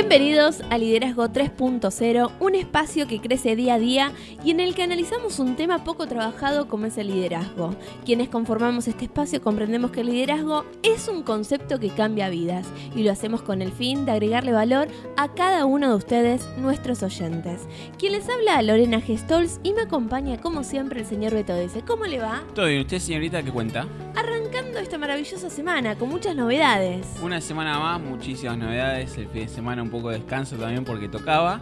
Bienvenidos a Liderazgo 3.0, un espacio que crece día a día y en el que analizamos un tema poco trabajado como es el liderazgo. Quienes conformamos este espacio comprendemos que el liderazgo es un concepto que cambia vidas y lo hacemos con el fin de agregarle valor a cada uno de ustedes, nuestros oyentes. Quien les habla Lorena Gestols y me acompaña como siempre el señor Beto Dese. ¿Cómo le va? Todo bien, ¿usted señorita qué cuenta? Arrancando esta maravillosa semana con muchas novedades. Una semana más, muchísimas novedades, el fin de semana un poco de descanso también porque tocaba.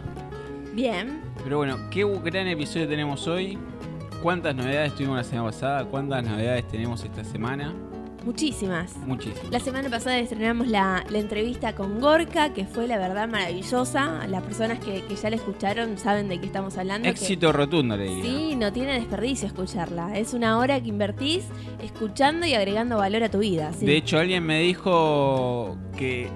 Bien. Pero bueno, qué gran episodio tenemos hoy. ¿Cuántas novedades tuvimos la semana pasada? ¿Cuántas novedades tenemos esta semana? Muchísimas. Muchísimas. La semana pasada estrenamos la, entrevista con Gorka, que fue la verdad maravillosa. Las personas que, ya la escucharon saben de qué estamos hablando. Éxito rotundo, le diría. Sí, no tiene desperdicio escucharla. Es una hora que invertís escuchando y agregando valor a tu vida. De hecho, alguien me dijo que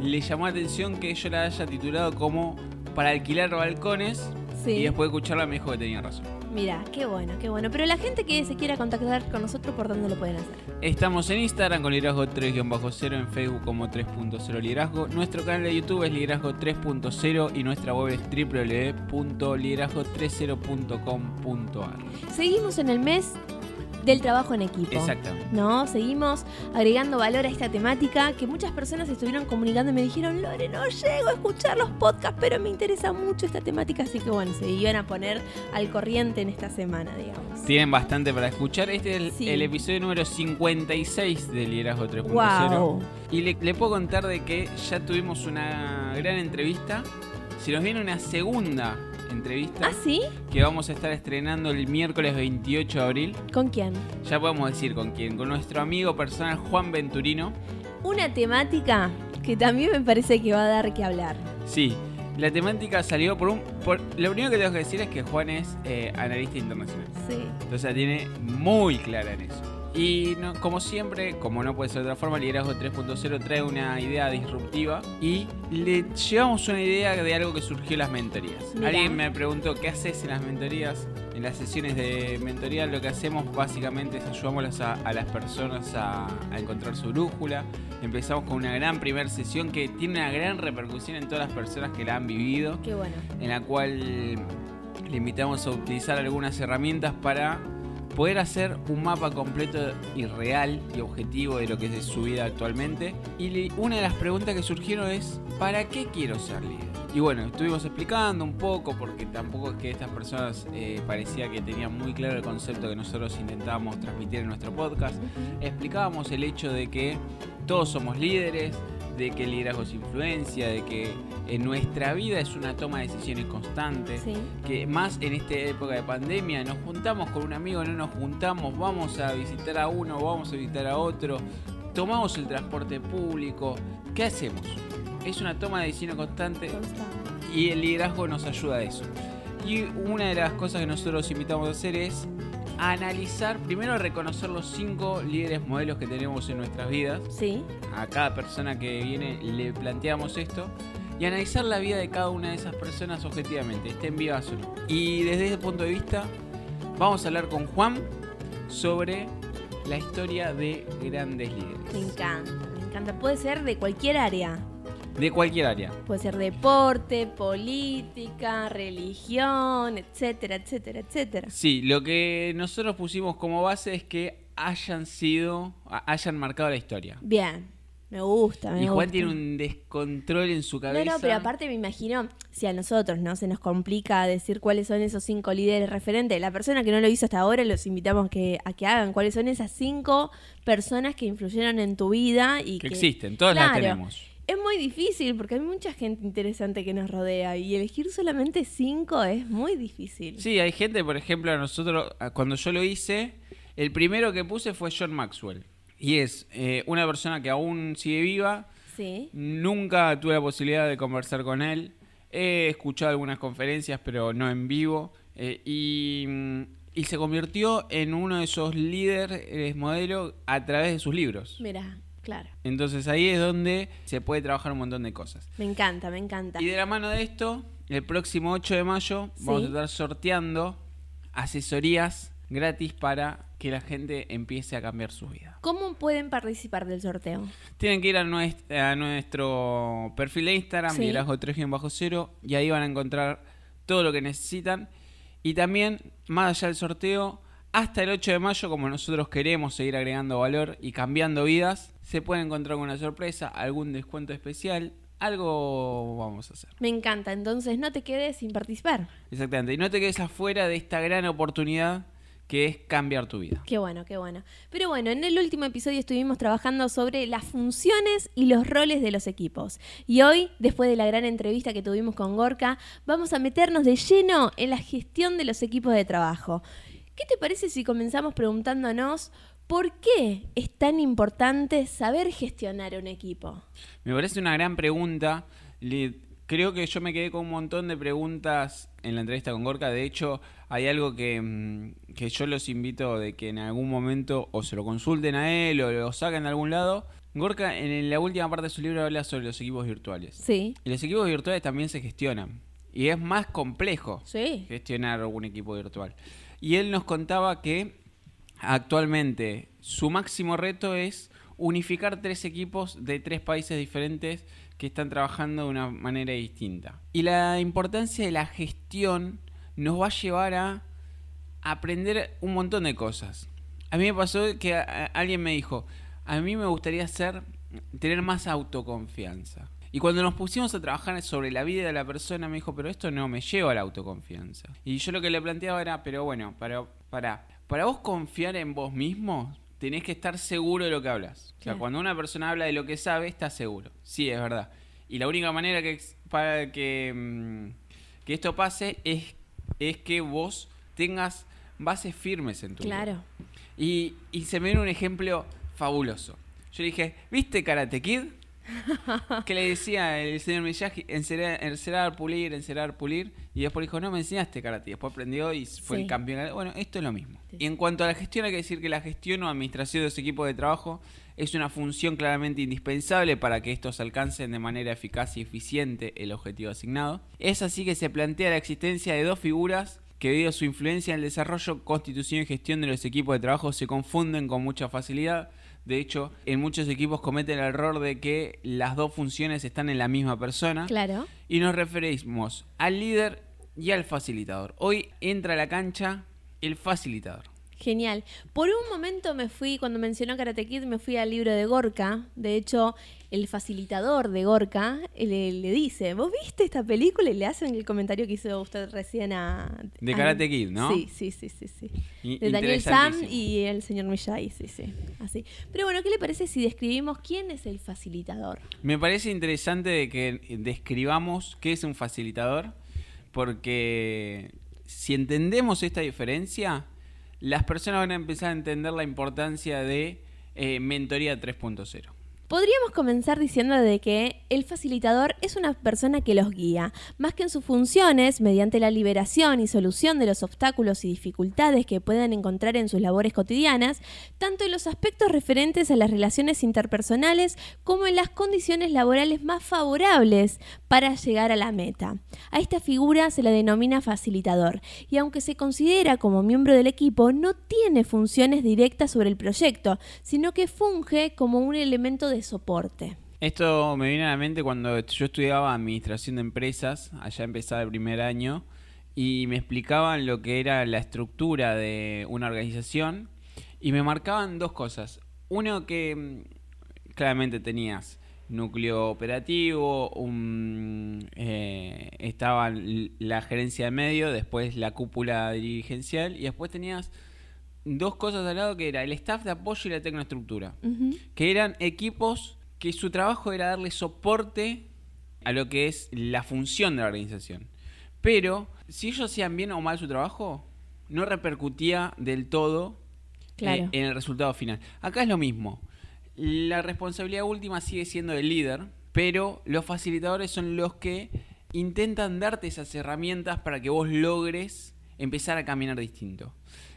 le llamó la atención que yo la haya titulado como Para alquilar balcones. Y después de escucharla me dijo que tenía razón. Mira, qué bueno, qué bueno. Pero la gente que se quiera contactar con nosotros, ¿por dónde lo pueden hacer? Estamos en Instagram con liderazgo 3-0, en Facebook como 3.0 liderazgo. Nuestro canal de YouTube es liderazgo 3.0 y nuestra web es www.liderazgo30.com.ar. Seguimos en el mes del trabajo en equipo. Exactamente. ¿No? Seguimos agregando valor a esta temática que muchas personas estuvieron comunicando y me dijeron, Lore, no llego a escuchar los podcasts, pero me interesa mucho esta temática, así que bueno, se iban a poner al corriente en esta semana, digamos. Tienen bastante para escuchar. Este es el, episodio número 56 de Liderazgo 3.0. Y le, le puedo contar de que ya tuvimos una gran entrevista. Si nos viene una segunda entrevista. ¿Ah, sí? Que vamos a estar estrenando el miércoles 28 de abril. ¿Con quién? Ya podemos decir con quién. Con nuestro amigo personal Juan Venturino. Una temática que también me parece que va a dar que hablar. Sí. La temática salió por un... Por, lo primero que tengo que decir es que Juan es eh, analista internacional. Sí. Entonces la tiene muy clara en eso. Y como siempre, como no puede ser de otra forma, Liderazgo 3.0 trae una idea disruptiva y le llevamos una idea de algo que surgió en las mentorías. Alguien me preguntó qué haces en las mentorías. En las sesiones de mentoría lo que hacemos básicamente es ayudamos a, las personas a, encontrar su brújula. Empezamos con una gran primera sesión que tiene una gran repercusión en todas las personas que la han vivido. Qué bueno. En la cual le invitamos a utilizar algunas herramientas para poder hacer un mapa completo y real y objetivo de lo que es su vida actualmente. Y una de las preguntas que surgieron es, ¿para qué quiero ser líder? Y bueno, estuvimos explicando un poco, porque tampoco es que estas personas eh, parecía que tenían muy claro el concepto que nosotros intentábamos transmitir en nuestro podcast. Explicábamos el hecho de que todos somos líderes, de que el liderazgo es influencia, de que en nuestra vida es una toma de decisiones constante, que más en esta época de pandemia nos juntamos con un amigo, no nos juntamos, vamos a visitar a uno, vamos a visitar a otro, tomamos el transporte público, ¿qué hacemos? Es una toma de decisiones constante y el liderazgo nos ayuda a eso. Y una de las cosas que nosotros invitamos a hacer es analizar, primero reconocer los cinco líderes modelos que tenemos en nuestras vidas. Sí. A cada persona que viene le planteamos esto. Y analizar la vida de cada una de esas personas objetivamente, estén vivas o no. Y desde ese punto de vista, vamos a hablar con Juan sobre la historia de grandes líderes. Me encanta, me encanta. Puede ser de cualquier área. De cualquier área. Puede ser deporte, política, religión, etcétera, etcétera, etcétera. Sí, lo que nosotros pusimos como base es que hayan sido, hayan marcado la historia. Bien, me gusta, me Y Juan tiene un descontrol en su cabeza. No, no, pero aparte me imagino, si a nosotros no se nos complica decir cuáles son esos cinco líderes referentes, la persona que no lo hizo hasta ahora, los invitamos que, a que hagan cuáles son esas cinco personas que influyeron en tu vida y que, que existen, todas las tenemos es muy difícil porque hay mucha gente interesante que nos rodea y elegir solamente cinco es muy difícil. Sí, hay gente, por ejemplo, a nosotros, cuando yo lo hice, el primero que puse fue John Maxwell. Y es eh, una persona que aún sigue viva. Sí. Nunca tuve la posibilidad de conversar con él. He escuchado algunas conferencias, pero no en vivo. Eh, y, y, se convirtió en uno de esos líderes modelo a través de sus libros. Mira, Claro. Entonces ahí es donde se puede trabajar un montón de cosas. Me encanta, me encanta. Y de la mano de esto, el próximo 8 de mayo vamos a estar sorteando asesorías gratis para que la gente empiece a cambiar su vida. ¿Cómo pueden participar del sorteo? Tienen que ir a, nues- a nuestro perfil de Instagram, Sí. liderazgo 3-0, y ahí van a encontrar todo lo que necesitan. Y también, más allá del sorteo, hasta el 8 de mayo, como nosotros queremos seguir agregando valor y cambiando vidas, se puede encontrar con una sorpresa, algún descuento especial, algo vamos a hacer. Me encanta, entonces no te quedes sin participar. Exactamente. Y no te quedes afuera de esta gran oportunidad que es cambiar tu vida. Qué bueno, qué bueno. Pero bueno, en el último episodio estuvimos trabajando sobre las funciones y los roles de los equipos. Y hoy, después de la gran entrevista que tuvimos con Gorka, vamos a meternos de lleno en la gestión de los equipos de trabajo. ¿Qué te parece si comenzamos preguntándonos por qué es tan importante saber gestionar un equipo? Me parece una gran pregunta. Le- creo que yo me quedé con un montón de preguntas en la entrevista con Gorka. De hecho, hay algo que, mm, que yo los invito de que en algún momento o se lo consulten a él o lo saquen de algún lado. Gorka en la última parte de su libro habla sobre los equipos virtuales. Sí, Y los equipos virtuales también se gestionan. Y es más complejo sí. gestionar un equipo virtual. Y él nos contaba que actualmente su máximo reto es unificar tres equipos de tres países diferentes que están trabajando de una manera distinta. Y la importancia de la gestión nos va a llevar a aprender un montón de cosas. A mí me pasó que alguien me dijo, a mí me gustaría ser, tener más autoconfianza. Y cuando nos pusimos a trabajar sobre la vida de la persona, me dijo, pero esto no me lleva a la autoconfianza. Y yo lo que le planteaba era, pero bueno, para, para, para vos confiar en vos mismo, tenés que estar seguro de lo que hablas. O sea, cuando una persona habla de lo que sabe, está seguro. Sí, es verdad. Y la única manera que, para que, mm, que esto pase es, es que vos tengas bases firmes en tu vida. Claro. Y, y se me viene un ejemplo fabuloso. Yo le dije, ¿viste Karate Kid? que le decía el señor Miyagi, encerar, encerar, pulir, encerar, pulir. Y después dijo, no me enseñaste karate. Después aprendió y fue Sí. el campeón. Bueno, esto es lo mismo. Sí. Y en cuanto a la gestión, hay que decir que la gestión o administración de los equipos de trabajo es una función claramente indispensable para que estos alcancen de manera eficaz y eficiente el objetivo asignado. Es así que se plantea la existencia de dos figuras que debido a su influencia en el desarrollo, constitución y gestión de los equipos de trabajo se confunden con mucha facilidad. De hecho, en muchos equipos cometen el error de que las dos funciones están en la misma persona Claro. y nos referimos al líder y al facilitador. Hoy entra a la cancha el facilitador. Genial. Por un momento me fui, cuando mencionó Karate Kid, me fui al libro de Gorka. De hecho, el facilitador de Gorka le, le dice, ¿vos viste esta película? Y le hacen el comentario que hizo usted recién a... De a- Karate Kid, ¿no? Sí, sí, sí, sí. sí. De Daniel Sam y el señor Miyagi, sí, sí. Así. Pero bueno, ¿qué le parece si describimos quién es el facilitador? Me parece interesante de que describamos qué es un facilitador, porque si entendemos esta diferencia, las personas van a empezar a entender la importancia de eh, mentoría 3.0. Podríamos comenzar diciendo de que el facilitador es una persona que los guía, más que en sus funciones, mediante la liberación y solución de los obstáculos y dificultades que puedan encontrar en sus labores cotidianas, tanto en los aspectos referentes a las relaciones interpersonales como en las condiciones laborales más favorables para llegar a la meta. A esta figura se la denomina facilitador y aunque se considera como miembro del equipo, no tiene funciones directas sobre el proyecto, sino que funge como un elemento de soporte. Esto me viene a la mente cuando yo estudiaba administración de empresas, allá empezaba el primer año, y me explicaban lo que era la estructura de una organización, y me marcaban dos cosas. Uno que mm, claramente tenías núcleo operativo, un, eh, estaba la gerencia de medio, después la cúpula dirigencial, y después tenías dos cosas al lado que era el staff de apoyo y la tecnoestructura que eran equipos que su trabajo era darle soporte a lo que es la función de la organización. Pero si ellos hacían bien o mal su trabajo, no repercutía del todo Claro. eh, en el resultado final. Acá es lo mismo. La responsabilidad última sigue siendo del líder, pero los facilitadores son los que intentan darte esas herramientas para que vos logres empezar a caminar distinto.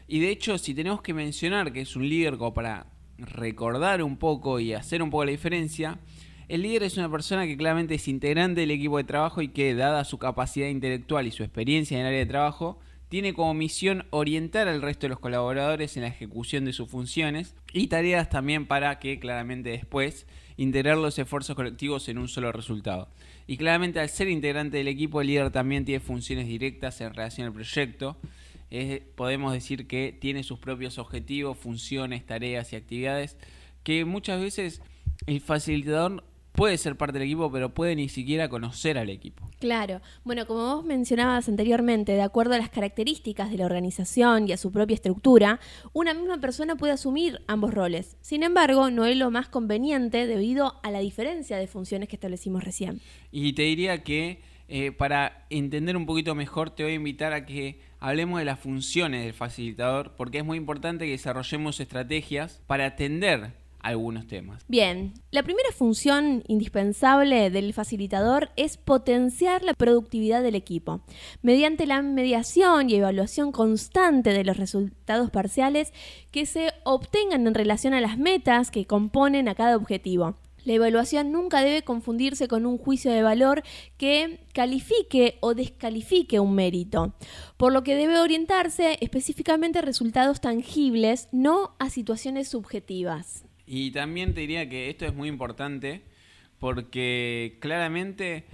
Y de hecho, si tenemos que mencionar que es un líder como para recordar un poco y hacer un poco la diferencia, El líder es una persona que claramente es integrante del equipo de trabajo y que, dada su capacidad intelectual y su experiencia en el área de trabajo, tiene como misión orientar al resto de los colaboradores en la ejecución de sus funciones y tareas también para que claramente después integrar los esfuerzos colectivos en un solo resultado. Y claramente al ser integrante del equipo, el líder también tiene funciones directas en relación al proyecto. Podemos decir que tiene sus propios objetivos, funciones, tareas y actividades que muchas veces el facilitador puede ser parte del equipo, pero puede ni siquiera conocer al equipo. Claro. Bueno, como vos mencionabas anteriormente, de acuerdo a las características de la organización y a su propia estructura, una misma persona puede asumir ambos roles. Sin embargo, no es lo más conveniente debido a la diferencia de funciones que establecimos recién. Y te diría que eh, para entender un poquito mejor, te voy a invitar a que hablemos de las funciones del facilitador, porque es muy importante que desarrollemos estrategias para atender algunos temas. Bien, la primera función indispensable del facilitador es potenciar la productividad del equipo. Mediante la mediación y evaluación constante de los resultados parciales que se obtengan en relación a las metas que componen a cada objetivo. La evaluación nunca debe confundirse con un juicio de valor que califique o descalifique un mérito, por lo que debe orientarse específicamente a resultados tangibles, no a situaciones subjetivas. Y también te diría que esto es muy importante porque claramente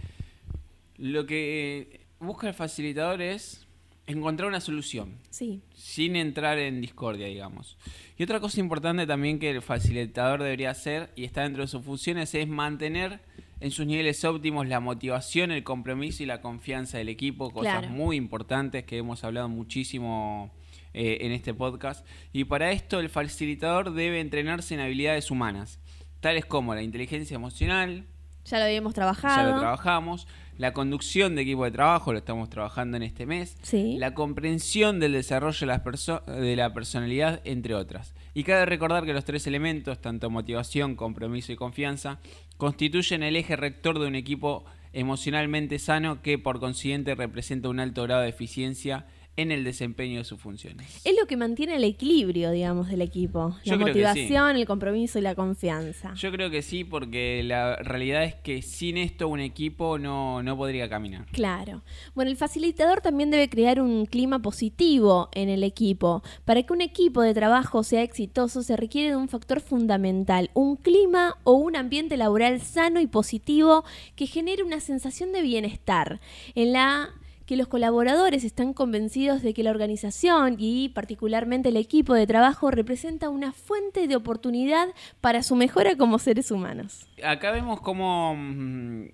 lo que busca el facilitador es encontrar una solución. Sí. Sin entrar en discordia, digamos. Y otra cosa importante también que el facilitador debería hacer, y está dentro de sus funciones, es mantener en sus niveles óptimos la motivación, el compromiso y la confianza del equipo, cosas muy importantes que hemos hablado muchísimo eh, en este podcast. Y para esto el facilitador debe entrenarse en habilidades humanas, tales como la inteligencia emocional. Ya lo habíamos trabajado. Ya lo trabajamos. La conducción de equipo de trabajo, lo estamos trabajando en este mes. La comprensión del desarrollo de, las de la personalidad, entre otras. Y cabe recordar que los tres elementos, tanto motivación, compromiso y confianza, constituyen el eje rector de un equipo emocionalmente sano que por consiguiente representa un alto grado de eficiencia en el desempeño de sus funciones. Es lo que mantiene el equilibrio, digamos, del equipo. la motivación, el compromiso y la confianza. Yo creo que sí, porque la realidad es que sin esto un equipo no, no podría caminar. Claro. Bueno, el facilitador también debe crear un clima positivo en el equipo. Para que un equipo de trabajo sea exitoso se requiere de un factor fundamental, un clima o un ambiente laboral sano y positivo que genere una sensación de bienestar. En la que los colaboradores están convencidos de que la organización y particularmente el equipo de trabajo representa una fuente de oportunidad para su mejora como seres humanos. Acá vemos cómo, mm,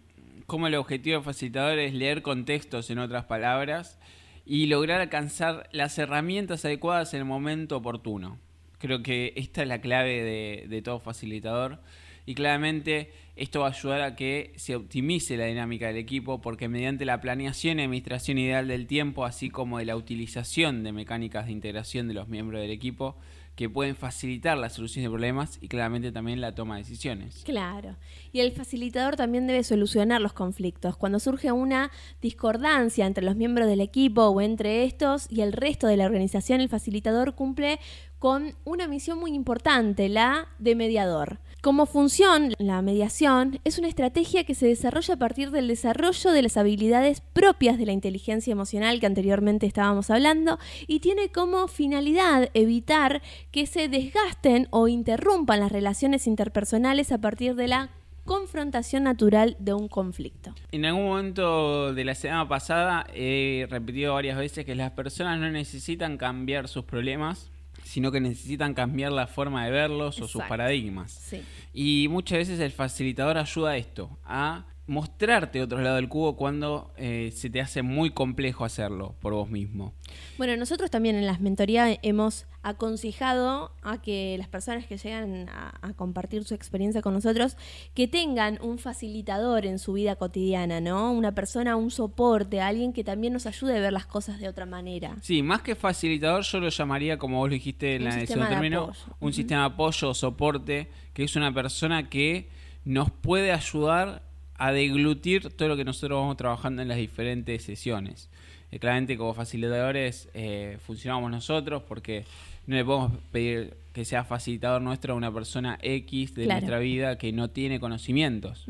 cómo el objetivo del facilitador es leer contextos, en otras palabras, y lograr alcanzar las herramientas adecuadas en el momento oportuno. Creo que esta es la clave de, de todo facilitador y claramente esto va a ayudar a que se optimice la dinámica del equipo porque mediante la planeación y administración ideal del tiempo, así como de la utilización de mecánicas de integración de los miembros del equipo, que pueden facilitar la solución de problemas y claramente también la toma de decisiones. Claro. Y el facilitador también debe solucionar los conflictos. Cuando surge una discordancia entre los miembros del equipo o entre estos y el resto de la organización, el facilitador cumple con una misión muy importante, la de mediador. Como función, la mediación es una estrategia que se desarrolla a partir del desarrollo de las habilidades propias de la inteligencia emocional que anteriormente estábamos hablando y tiene como finalidad evitar que se desgasten o interrumpan las relaciones interpersonales a partir de la confrontación natural de un conflicto. En algún momento de la semana pasada he repetido varias veces que las personas no necesitan cambiar sus problemas, sino que necesitan cambiar la forma de verlos o sus paradigmas. Y muchas veces el facilitador ayuda a esto, a mostrarte otro lado del cubo cuando eh, se te hace muy complejo hacerlo por vos mismo. Bueno, nosotros también en las mentorías hemos aconsejado a que las personas que llegan a, compartir su experiencia con nosotros, que tengan un facilitador en su vida cotidiana, ¿no? Una persona, un soporte, alguien que también nos ayude a ver las cosas de otra manera. Sí, más que facilitador, yo lo llamaría, como vos lo dijiste en la edición término, un sistema de apoyo o soporte, que es una persona que nos puede ayudar a deglutir todo lo que nosotros vamos trabajando en las diferentes sesiones. Eh, claramente como facilitadores eh, funcionamos nosotros porque no le podemos pedir que sea facilitador nuestro a una persona X de Claro. nuestra vida que no tiene conocimientos.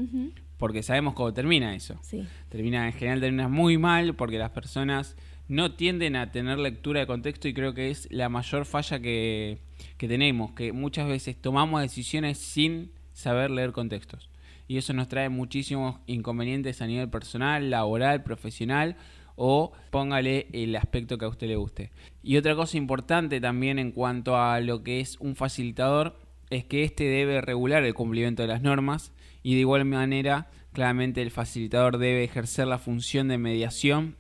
Porque sabemos cómo termina eso. Sí. Termina, en general termina muy mal porque las personas no tienden a tener lectura de contexto y creo que es la mayor falla que, que tenemos, que muchas veces tomamos decisiones sin saber leer contextos. Y eso nos trae muchísimos inconvenientes a nivel personal, laboral, profesional o póngale el aspecto que a usted le guste. Y otra cosa importante también en cuanto a lo que es un facilitador es que éste debe regular el cumplimiento de las normas y de igual manera, claramente el facilitador debe ejercer la función de mediación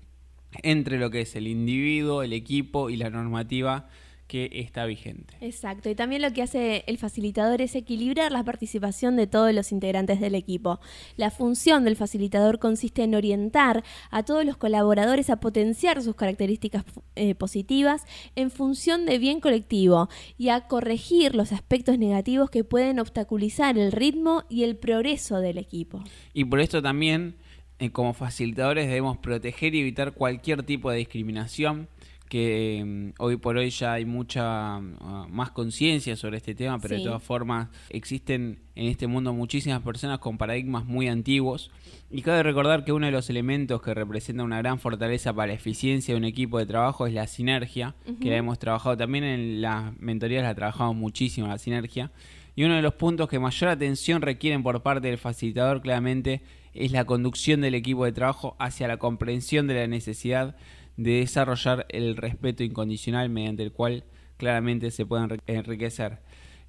entre lo que es el individuo, el equipo y la normativa que está vigente. Exacto, y también lo que hace el facilitador es equilibrar la participación de todos los integrantes del equipo. La función del facilitador consiste en orientar a todos los colaboradores a potenciar sus características eh, positivas en función de bien colectivo y a corregir los aspectos negativos que pueden obstaculizar el ritmo y el progreso del equipo. Y por esto también, eh, como facilitadores, debemos proteger y evitar cualquier tipo de discriminación que eh, hoy por hoy ya hay mucha ah, más conciencia sobre este tema, pero Sí. de todas formas existen en este mundo muchísimas personas con paradigmas muy antiguos y cabe recordar que uno de los elementos que representa una gran fortaleza para la eficiencia de un equipo de trabajo es la sinergia, que la hemos trabajado también en las mentorías, la trabajamos muchísimo la sinergia. Y uno de los puntos que mayor atención requieren por parte del facilitador claramente es la conducción del equipo de trabajo hacia la comprensión de la necesidad de desarrollar el respeto incondicional mediante el cual claramente se puede enri- enriquecer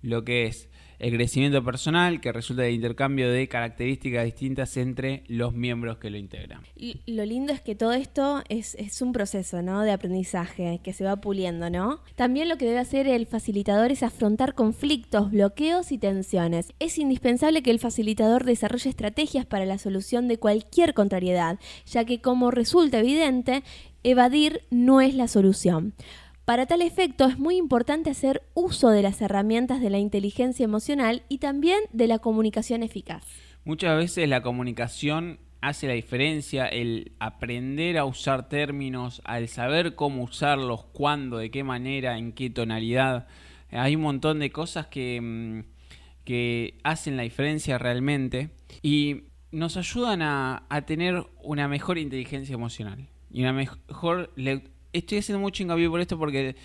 lo que es el crecimiento personal que resulta del intercambio de características distintas entre los miembros que lo integran. Lo lindo es que todo esto es, es un proceso, ¿no? De aprendizaje que se va puliendo, ¿no? También lo que debe hacer el facilitador es afrontar conflictos, bloqueos y tensiones. Es indispensable que el facilitador desarrolle estrategias para la solución de cualquier contrariedad, ya que como resulta evidente, evadir no es la solución. Para tal efecto es muy importante hacer uso de las herramientas de la inteligencia emocional y también de la comunicación eficaz. Muchas veces la comunicación hace la diferencia, el aprender a usar términos, al saber cómo usarlos, cuándo, de qué manera, en qué tonalidad. Hay un montón de cosas que, mm, que hacen la diferencia realmente y nos ayudan a, a tener una mejor inteligencia emocional y una mejor... Estoy haciendo mucho hincapié por esto porque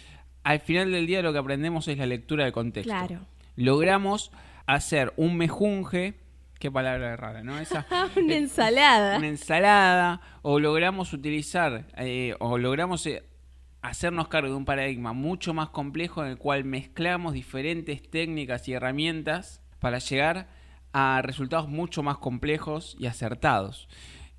al final del día lo que aprendemos es la lectura de contexto Claro. logramos hacer un mejunje, qué palabra rara, ¿no? Esa, Una eh, ensalada. una ensalada, o logramos utilizar, eh, o logramos eh, hacernos cargo de un paradigma mucho más complejo en el cual mezclamos diferentes técnicas y herramientas para llegar a resultados mucho más complejos y acertados.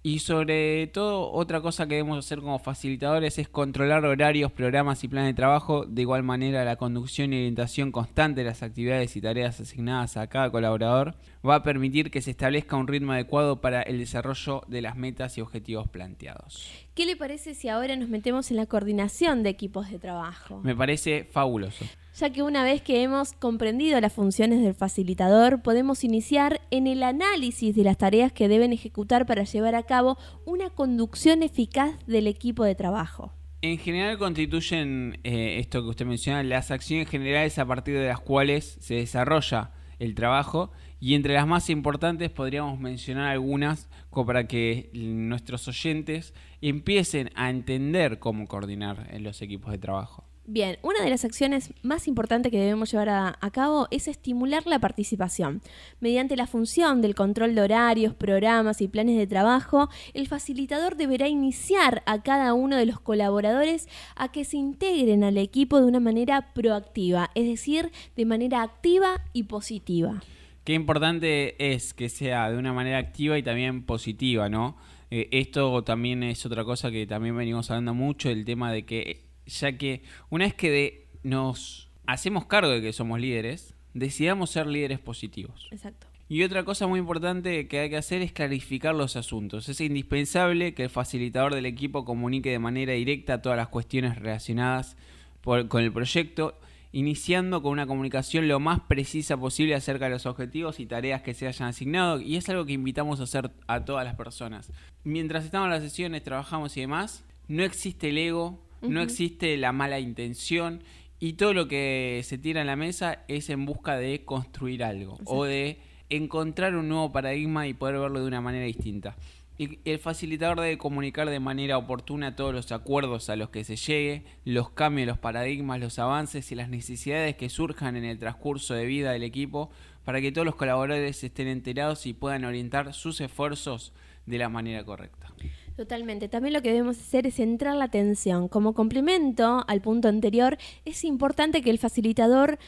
Y sobre todo, otra cosa que debemos hacer como facilitadores es controlar horarios, programas y planes de trabajo. De igual manera, la conducción y orientación constante de las actividades y tareas asignadas a cada colaborador va a permitir que se establezca un ritmo adecuado para el desarrollo de las metas y objetivos planteados. ¿Qué le parece si ahora nos metemos en la coordinación de equipos de trabajo? Me parece fabuloso. Ya que una vez que hemos comprendido las funciones del facilitador, podemos iniciar en el análisis de las tareas que deben ejecutar para llevar a cabo una conducción eficaz del equipo de trabajo. En general constituyen eh, esto que usted menciona, las acciones generales a partir de las cuales se desarrolla el trabajo y entre las más importantes podríamos mencionar algunas para que nuestros oyentes empiecen a entender cómo coordinar en los equipos de trabajo. Bien, una de las acciones más importantes que debemos llevar a, a, cabo es estimular la participación. Mediante la función del control de horarios, programas y planes de trabajo, el facilitador deberá iniciar a cada uno de los colaboradores a que se integren al equipo de una manera proactiva, es decir, de manera activa y positiva. Qué importante es que sea de una manera activa y también positiva, ¿no? Eh, esto también es otra cosa que también venimos hablando mucho, el tema de que ya que una vez que de, nos hacemos cargo de que somos líderes, decidamos ser líderes positivos. Exacto. Y otra cosa muy importante que hay que hacer es clarificar los asuntos. Es indispensable que el facilitador del equipo comunique de manera directa todas las cuestiones relacionadas por, con el proyecto, iniciando con una comunicación lo más precisa posible acerca de los objetivos y tareas que se hayan asignado. Y es algo que invitamos a hacer a todas las personas. Mientras estamos en las sesiones, trabajamos y demás, no existe el ego, no existe la mala intención y todo lo que se tira en la mesa es en busca de construir algo o de encontrar un nuevo paradigma y poder verlo de una manera distinta. Y el facilitador debe comunicar de manera oportuna todos los acuerdos a los que se llegue, los cambios, los paradigmas, los avances y las necesidades que surjan en el transcurso de vida del equipo para que todos los colaboradores estén enterados y puedan orientar sus esfuerzos de la manera correcta. Totalmente. También lo que debemos hacer es centrar la atención. Como complemento al punto anterior, es importante que el facilitador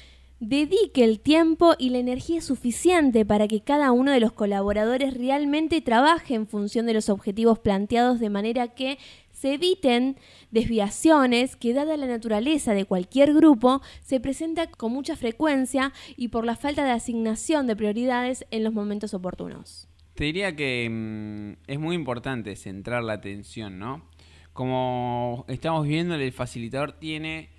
dedique el tiempo y la energía suficiente para que cada uno de los colaboradores realmente trabaje en función de los objetivos planteados de manera que se eviten desviaciones que dada la naturaleza de cualquier grupo se presenta con mucha frecuencia y por la falta de asignación de prioridades en los momentos oportunos. Te diría que mm, es muy importante centrar la atención, ¿no? Como estamos viendo, el facilitador tiene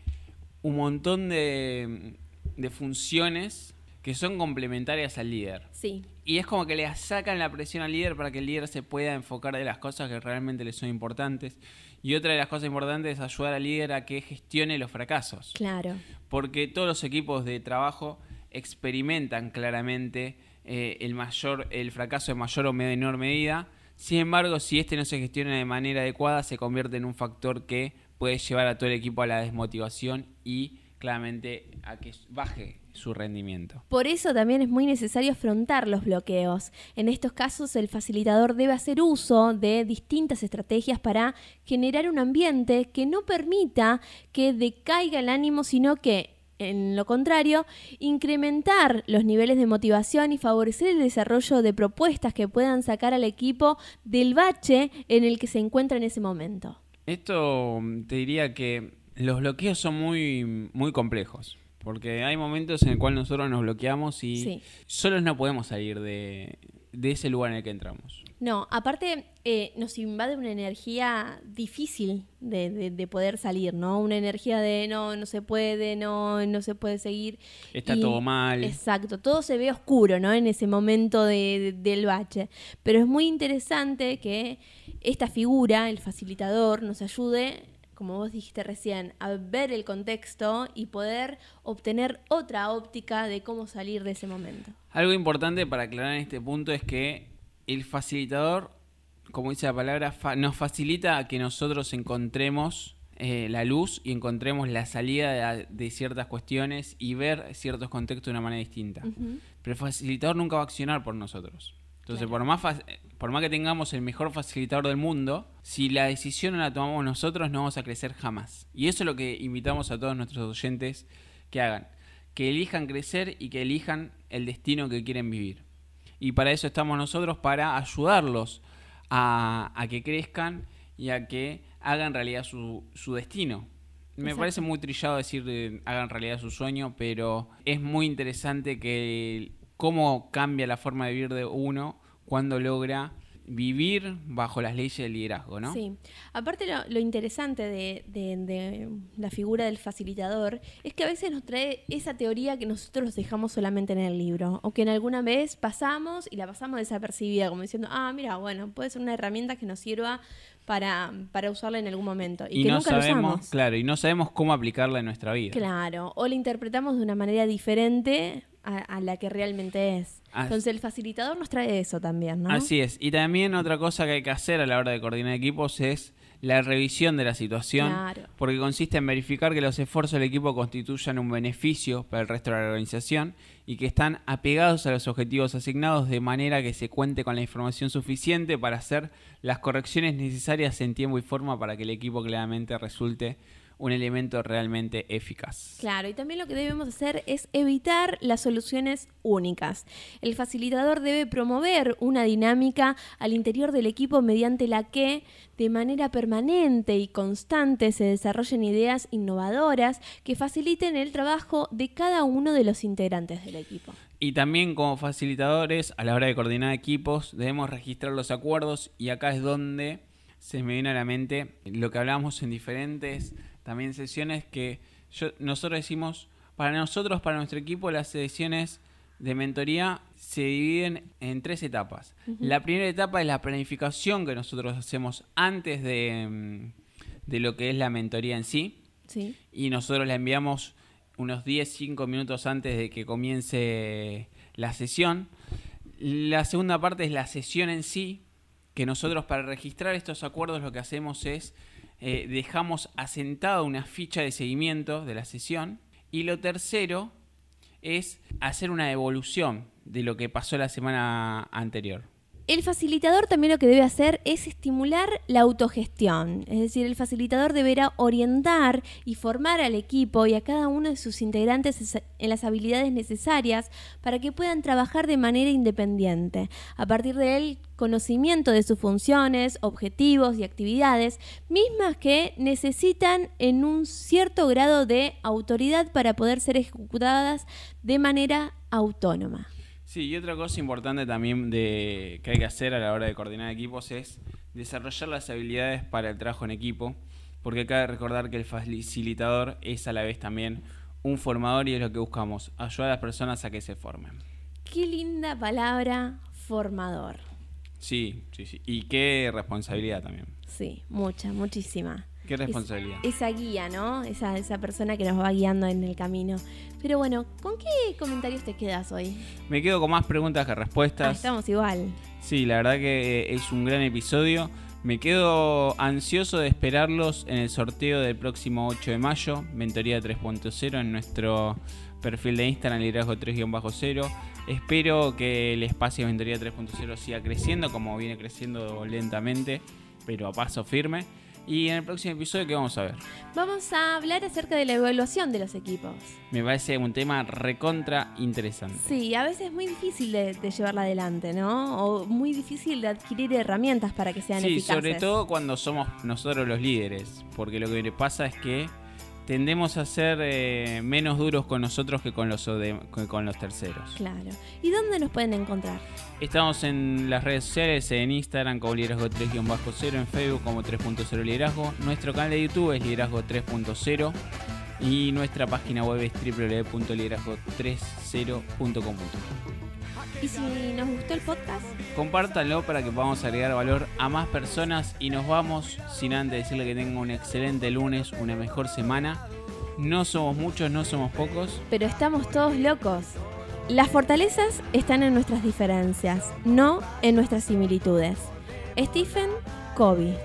un montón de, de funciones que son complementarias al líder. Sí. Y es como que le sacan la presión al líder para que el líder se pueda enfocar de las cosas que realmente le son importantes. Y otra de las cosas importantes es ayudar al líder a que gestione los fracasos. Claro. Porque todos los equipos de trabajo experimentan claramente eh, el, mayor, el fracaso en mayor o menor medida. Sin embargo, si este no se gestiona de manera adecuada, se convierte en un factor que puede llevar a todo el equipo a la desmotivación y claramente a que baje su rendimiento. Por eso también es muy necesario afrontar los bloqueos. En estos casos el facilitador debe hacer uso de distintas estrategias para generar un ambiente que no permita que decaiga el ánimo, sino que en lo contrario, incrementar los niveles de motivación y favorecer el desarrollo de propuestas que puedan sacar al equipo del bache en el que se encuentra en ese momento. Esto mm, te diría que los bloqueos son muy, muy complejos. Porque hay momentos en el cual nosotros nos bloqueamos y solos no podemos salir de, de ese lugar en el que entramos. No, aparte eh, nos invade una energía difícil de, poder salir, ¿no? Una energía de no, no se puede, no, no se puede seguir. Está todo mal. Exacto, todo se ve oscuro, ¿no? En ese momento del bache. Pero es muy interesante que esta figura, el facilitador, nos ayude como vos dijiste recién, a ver el contexto y poder obtener otra óptica de cómo salir de ese momento. Algo importante para aclarar en este punto es que el facilitador, como dice la palabra, nos facilita a que nosotros encontremos eh, la luz y encontremos la salida de, ciertas cuestiones y ver ciertos contextos de una manera distinta. Pero el facilitador nunca va a accionar por nosotros. Entonces, por, más por más que tengamos el mejor facilitador del mundo, si la decisión no la tomamos nosotros, no vamos a crecer jamás. Y eso es lo que invitamos a todos nuestros oyentes que hagan. Que elijan crecer y que elijan el destino que quieren vivir y para eso estamos nosotros, para ayudarlos a, que crezcan y a que hagan realidad su, su destino. Me parece muy trillado decir eh, hagan realidad su sueño, pero es muy interesante que cómo cambia la forma de vivir de uno cuando logra vivir bajo las leyes del liderazgo, ¿no? Sí. Aparte lo, interesante de, la figura del facilitador es que a veces nos trae esa teoría que nosotros dejamos solamente en el libro o que en alguna vez pasamos y la pasamos desapercibida, como diciendo, ah, mira, bueno, puede ser una herramienta que nos sirva para, para usarla en algún momento. Y, que no nunca sabemos, usamos. Claro, y no sabemos cómo aplicarla en nuestra vida. Claro, o la interpretamos de una manera diferente a, la que realmente es. Entonces el facilitador nos trae eso también, ¿no? Así es. Y también otra cosa que hay que hacer a la hora de coordinar equipos es la revisión de la situación, porque consiste en verificar que los esfuerzos del equipo constituyan un beneficio para el resto de la organización y que están apegados a los objetivos asignados de manera que se cuente con la información suficiente para hacer las correcciones necesarias en tiempo y forma para que el equipo claramente resulte un elemento realmente eficaz. Claro, y también lo que debemos hacer es evitar las soluciones únicas. El facilitador debe promover una dinámica al interior del equipo mediante la que de manera permanente y constante se desarrollen ideas innovadoras que faciliten el trabajo de cada uno de los integrantes del equipo. Y también como facilitadores, a la hora de coordinar equipos, debemos registrar los acuerdos y acá es donde se me viene a la mente lo que hablamos en diferentes también sesiones que nosotros decimos, para nosotros, para nuestro equipo, las sesiones de mentoría se dividen en tres etapas. La primera etapa es la planificación que nosotros hacemos antes de, mm, de lo que es la mentoría en sí. Sí. Y nosotros la enviamos unos 10, 5 minutos antes de que comience la sesión. La segunda parte es la sesión en sí, que nosotros para registrar estos acuerdos lo que hacemos es eh, dejamos asentada una ficha de seguimiento de la sesión. Y lo tercero es hacer una evolución de lo que pasó la semana anterior. El facilitador también lo que debe hacer es estimular la autogestión, es decir, el facilitador deberá orientar y formar al equipo y a cada uno de sus integrantes en las habilidades necesarias para que puedan trabajar de manera independiente, a partir del conocimiento de sus funciones, objetivos y actividades, mismas que necesitan en un cierto grado de autoridad para poder ser ejecutadas de manera autónoma. Sí, y otra cosa importante también de, que hay que hacer a la hora de coordinar equipos es desarrollar las habilidades para el trabajo en equipo, porque cabe recordar que el facilitador es a la vez también un formador y es lo que buscamos, ayudar a las personas a que se formen. Qué linda palabra, formador. Sí, sí, sí. Y qué responsabilidad también. Sí, mucha, muchísima. Qué responsabilidad. esa guía, ¿no? Esa, esa persona que nos va guiando en el camino. Pero bueno, ¿con qué comentarios te quedas hoy? Me quedo con más preguntas que respuestas. Ah, estamos igual. Sí, la verdad que es un gran episodio. Me quedo ansioso de esperarlos en el sorteo del próximo 8 de mayo, Mentoría 3.0 en nuestro perfil de Instagram, liderazgo 3-0. Espero que el espacio de Mentoría 3.0 siga creciendo como viene creciendo lentamente, pero a paso firme. Y en el próximo episodio, ¿qué vamos a ver? Vamos a hablar acerca de la evaluación de los equipos. Me parece un tema recontra interesante. Sí, a veces es muy difícil de, llevarla adelante, ¿no? O muy difícil de adquirir herramientas para que sean eficaces. Sí, sobre todo cuando somos nosotros los líderes. Porque lo que le pasa es que tendemos a ser eh, menos duros con nosotros que con los, con los terceros. Claro. ¿Y dónde nos pueden encontrar? Estamos en las redes sociales, en Instagram como Liderazgo 3-0, en Facebook como 3.0 Liderazgo. Nuestro canal de YouTube es Liderazgo 3.0 y nuestra página web es www.liderazgo30.com. Y si nos gustó el podcast, compártanlo para que podamos agregar valor a más personas y nos vamos sin antes decirle que tengan un excelente lunes, una mejor semana. No somos muchos, no somos pocos. Pero estamos todos locos. Las fortalezas están en nuestras diferencias, no en nuestras similitudes. Stephen Covey.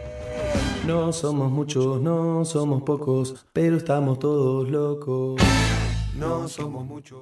No somos muchos, no somos pocos, pero estamos todos locos. No somos muchos.